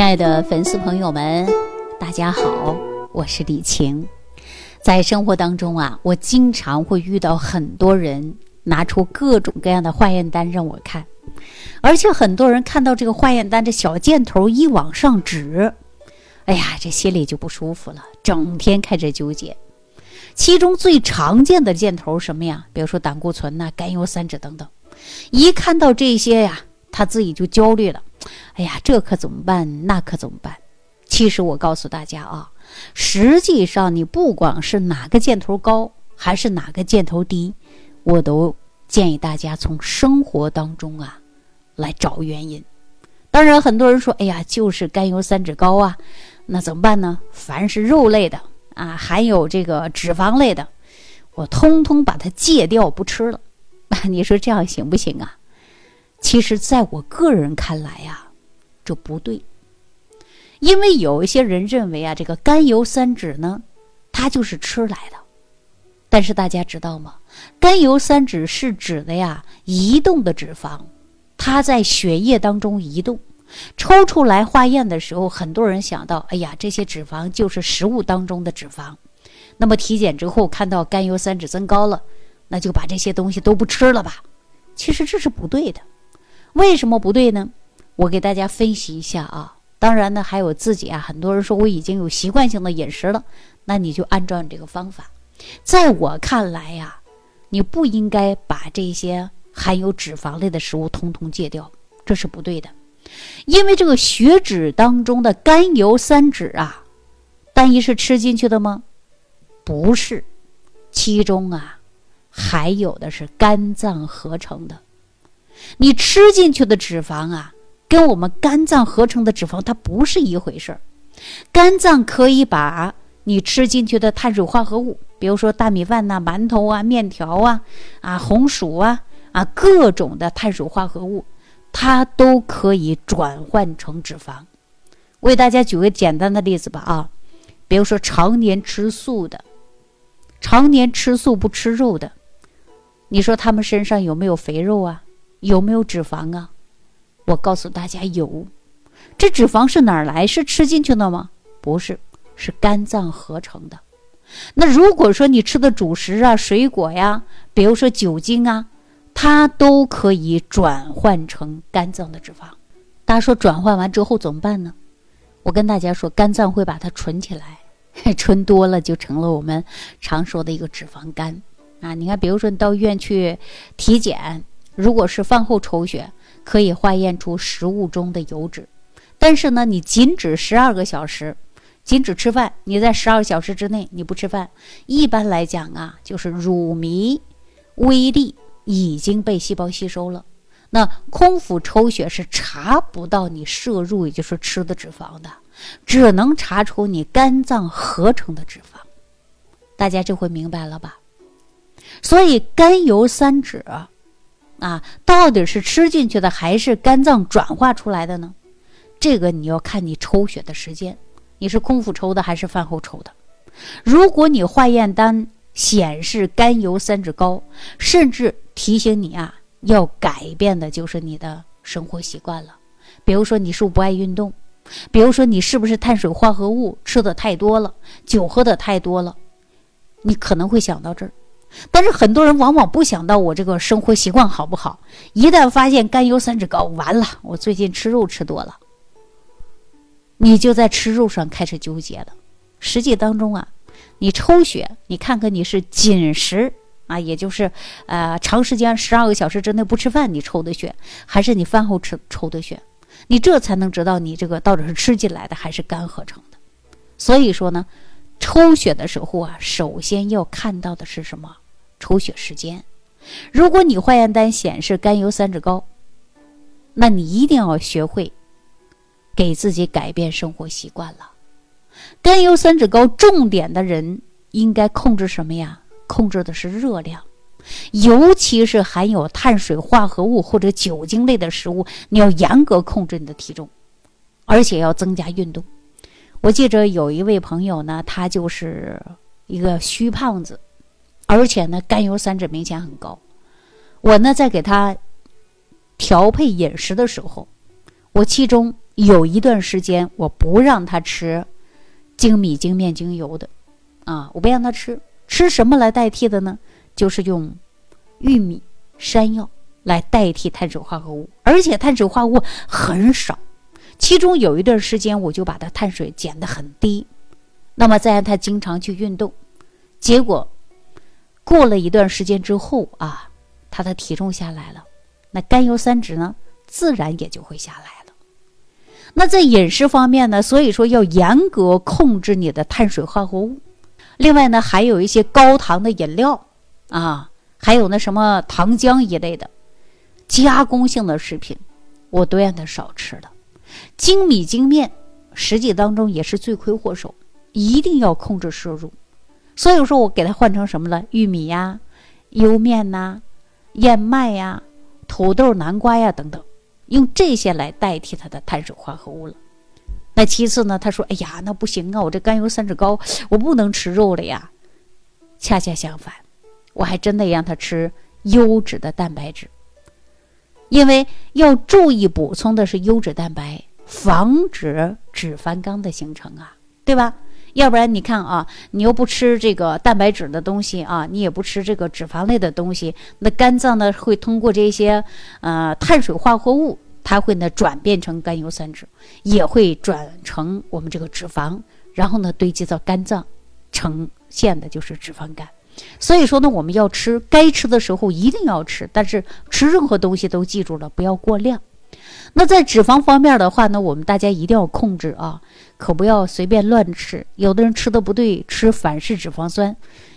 亲爱的粉丝朋友们，大家好，我是李晴。在生活当中啊，我经常会遇到很多人拿出各种各样的化验单让我看，而且很多人看到这个化验单这小箭头一往上指，哎呀，这心里就不舒服了，整天开始纠结。其中最常见的箭头什么呀？比如说胆固醇呐、甘油三酯等等。一看到这些呀，他自己就焦虑了。哎呀，这可怎么办？那可怎么办？其实我告诉大家啊，实际上你不管是哪个箭头高，还是哪个箭头低，我都建议大家从生活当中啊来找原因。当然，很多人说，哎呀，就是甘油三酯高啊，那怎么办呢？凡是肉类的啊，含有这个脂肪类的，我通通把它戒掉，不吃了。你说这样行不行啊？其实，在我个人看来呀，这不对。因为有一些人认为啊，这个甘油三酯呢，它就是吃来的。但是大家知道吗？甘油三酯是指的呀，移动的脂肪，它在血液当中移动，抽出来化验的时候，很多人想到，哎呀，这些脂肪就是食物当中的脂肪。那么体检之后看到甘油三酯增高了，那就把这些东西都不吃了吧？其实这是不对的。为什么不对呢？我给大家分析一下啊。当然呢，还有自己啊，很多人说我已经有习惯性的饮食了，那你就按照你这个方法。在我看来呀，你不应该把这些含有脂肪类的食物通通戒掉，这是不对的。因为这个血脂当中的甘油三酯啊，单一是吃进去的吗？不是，其中啊，还有的是肝脏合成的。你吃进去的脂肪啊，跟我们肝脏合成的脂肪它不是一回事儿。肝脏可以把你吃进去的碳水化合物，比如说大米饭呐、馒头啊、面条啊、啊红薯啊、啊各种的碳水化合物，它都可以转换成脂肪。我给大家举个简单的例子吧啊，比如说常年吃素的，常年吃素不吃肉的，你说他们身上有没有肥肉啊？有没有脂肪啊？我告诉大家有，这脂肪是哪儿来？是吃进去的吗？不是，是肝脏合成的。那如果说你吃的主食啊、水果呀，比如说酒精啊，它都可以转换成肝脏的脂肪。大家说转换完之后怎么办呢？我跟大家说，肝脏会把它存起来，存多了就成了我们常说的一个脂肪肝啊。你看，比如说你到医院去体检。如果是饭后抽血，可以化验出食物中的油脂，但是呢，你仅止十二个小时，仅止吃饭，你在十二小时之内你不吃饭，一般来讲啊，就是乳糜微粒已经被细胞吸收了，那空腹抽血是查不到你摄入，也就是吃的脂肪的，只能查出你肝脏合成的脂肪，大家这回明白了吧？所以甘油三酯。啊，到底是吃进去的还是肝脏转化出来的呢？这个你要看你抽血的时间，你是空腹抽的还是饭后抽的？如果你化验单显示甘油三酯高，甚至提醒你啊，要改变的就是你的生活习惯了。比如说你是不是不爱运动，比如说你是不是碳水化合物吃的太多了，酒喝的太多了，你可能会想到这儿。但是很多人往往不想到我这个生活习惯好不好，一旦发现甘油三酯高，完了，我最近吃肉吃多了，你就在吃肉上开始纠结了。实际当中啊，你抽血，你看看你是紧食啊，也就是呃长时间十二个小时之内不吃饭你抽的血，还是你饭后吃抽的血，你这才能知道你这个到底是吃进来的还是肝合成的。所以说呢。抽血的时候啊，首先要看到的是什么？抽血时间。如果你化验单显示甘油三酯高，那你一定要学会给自己改变生活习惯了。甘油三酯高，重点的人应该控制什么呀？控制的是热量，尤其是含有碳水化合物或者酒精类的食物，你要严格控制你的体重，而且要增加运动。我记着有一位朋友呢，他就是一个虚胖子，而且呢，甘油三酯明显很高。我呢，在给他调配饮食的时候，我其中有一段时间我不让他吃精米、精面、精油的，啊，我不让他吃，吃什么来代替的呢？就是用玉米、山药来代替碳水化合物，而且碳水化合物很少。其中有一段时间，我就把它碳水减得很低，那么再让他经常去运动，结果过了一段时间之后啊，他的体重下来了，那甘油三酯呢，自然也就会下来了。那在饮食方面呢，所以说要严格控制你的碳水化合物。另外呢，还有一些高糖的饮料啊，还有那什么糖浆一类的加工性的食品，我都让他少吃了。精米精面，实际当中也是罪魁祸首，一定要控制摄入。所以说我给他换成什么了？玉米呀、莜面呐、燕麦呀、土豆、南瓜呀等等，用这些来代替它的碳水化合物了。那其次呢，他说：“哎呀，那不行啊，我这甘油三酯高，我不能吃肉了呀。”恰恰相反，我还真得让他吃优质的蛋白质，因为要注意补充的是优质蛋白。防止脂肪肝的形成啊，对吧？要不然你看啊，你又不吃这个蛋白质的东西啊，你也不吃这个脂肪类的东西，那肝脏呢会通过这些呃碳水化合物，它会呢转变成甘油三酯，也会转成我们这个脂肪，然后呢堆积到肝脏，呈现的就是脂肪肝。所以说呢，我们要吃该吃的时候一定要吃，但是吃任何东西都记住了，不要过量。那在脂肪方面的话呢，我们大家一定要控制啊，可不要随便乱吃。有的人吃的不对，吃反式脂肪酸。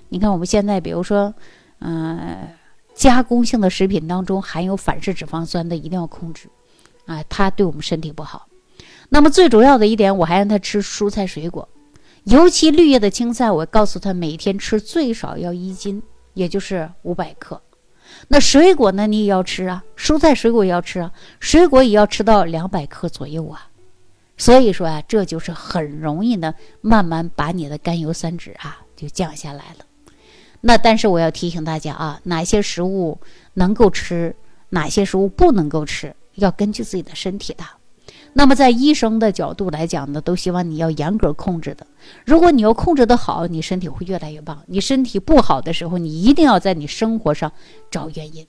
你看我们现在，比如说，嗯，加工性的食品当中含有反式脂肪酸的，一定要控制啊，它对我们身体不好。那么最主要的一点，我还让他吃蔬菜水果，尤其绿叶的青菜，我告诉他每天吃最少要一斤，也就是五百克。那水果呢？你也要吃啊，蔬菜水果也要吃啊，水果也要吃到两百克左右啊。所以说啊，这就是很容易呢，慢慢把你的甘油三酯啊就降下来了。那但是我要提醒大家啊，哪些食物能够吃，哪些食物不能够吃，要根据自己的身体的。那么在医生的角度来讲呢，都希望你要严格控制的。如果你要控制的好，你身体会越来越棒。你身体不好的时候，你一定要在你生活上找原因。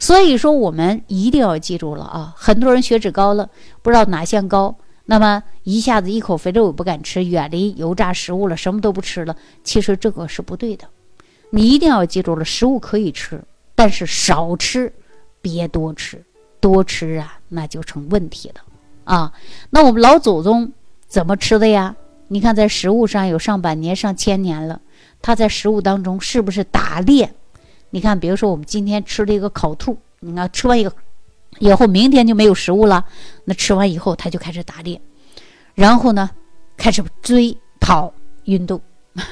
所以说，我们一定要记住了啊！很多人血脂高了，不知道哪项高，那么一下子一口肥肉也不敢吃，远离油炸食物了，什么都不吃了。其实这个是不对的。你一定要记住了，食物可以吃，但是少吃，别多吃。多吃啊，那就成问题了。啊，那我们老祖宗怎么吃的呀？你看，在食物上有上百年、上千年了，他在食物当中是不是打猎？你看，比如说我们今天吃了一个烤兔，你看吃完一个以后，明天就没有食物了。那吃完以后，他就开始打猎，然后呢，开始追跑运动，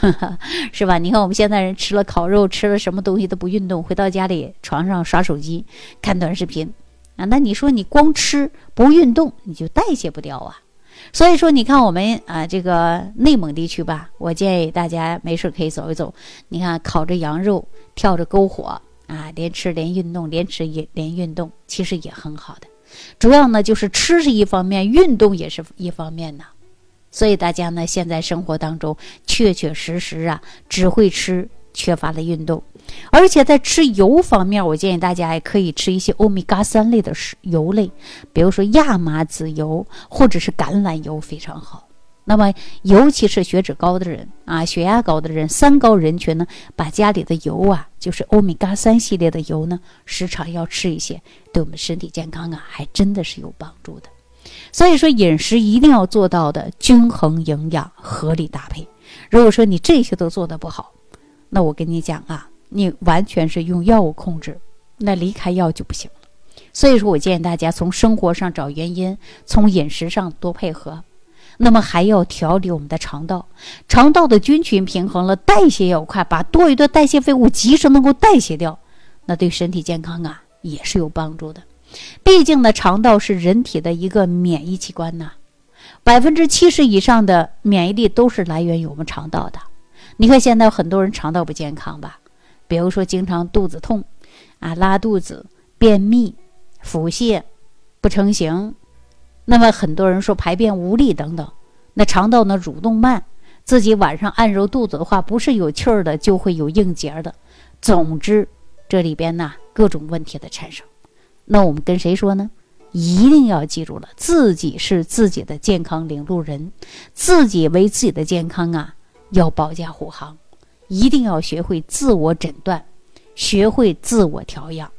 是吧？你看我们现在人吃了烤肉，吃了什么东西都不运动，回到家里床上刷手机、看短视频。啊，那你说你光吃不运动，你就代谢不掉啊。所以说，你看我们啊，这个内蒙地区吧，我建议大家没事可以走一走。你看，烤着羊肉，跳着篝火啊，连吃连运动，连吃也连运动，其实也很好的。主要呢，就是吃是一方面，运动也是一方面呢。所以大家呢，现在生活当中确确实实啊，只会吃。缺乏了运动，而且在吃油方面，我建议大家也可以吃一些欧米伽三类的食油类，比如说亚麻籽油或者是橄榄油非常好。那么，尤其是血脂高的人啊，血压高的人，三高人群呢，把家里的油啊，就是欧米伽三系列的油呢，时常要吃一些，对我们身体健康啊，还真的是有帮助的。所以说，饮食一定要做到的均衡营养、合理搭配。如果说你这些都做得不好，那我跟你讲啊，你完全是用药物控制，那离开药就不行了。所以说我建议大家从生活上找原因，从饮食上多配合。那么还要调理我们的肠道，肠道的菌群平衡了，代谢要快，把多余的代谢废物及时能够代谢掉，那对身体健康啊也是有帮助的。毕竟呢，肠道是人体的一个免疫器官呐，百分之七十以上的免疫力都是来源于我们肠道的。你看，现在很多人肠道不健康吧？比如说，经常肚子痛，啊，拉肚子、便秘、腹泻、不成形。那么很多人说排便无力等等，那肠道呢蠕动慢，自己晚上按揉肚子的话，不是有气儿的，就会有硬结的。总之，这里边呢各种问题的产生。那我们跟谁说呢？一定要记住了，自己是自己的健康领路人，自己为自己的健康啊要保驾护航，一定要学会自我诊断，学会自我调养。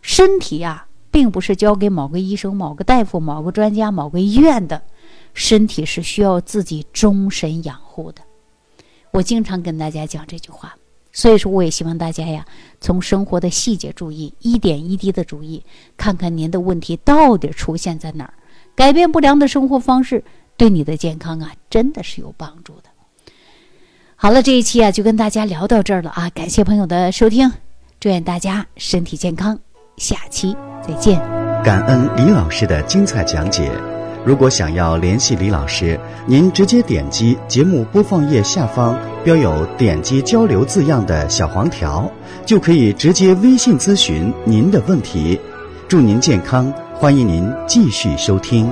身体呀，并不是交给某个医生、某个大夫、某个专家、某个医院的，身体是需要自己终身养护的。我经常跟大家讲这句话。所以说，我也希望大家呀，从生活的细节注意，一点一滴的注意，看看您的问题到底出现在哪儿。改变不良的生活方式，对你的健康啊，真的是有帮助的。好了，这一期啊，就跟大家聊到这儿了啊，感谢朋友的收听，祝愿大家身体健康，下期再见。感恩李老师的精彩讲解。如果想要联系李老师，您直接点击节目播放页下方标有“点击交流”字样的小黄条，就可以直接微信咨询您的问题。祝您健康，欢迎您继续收听。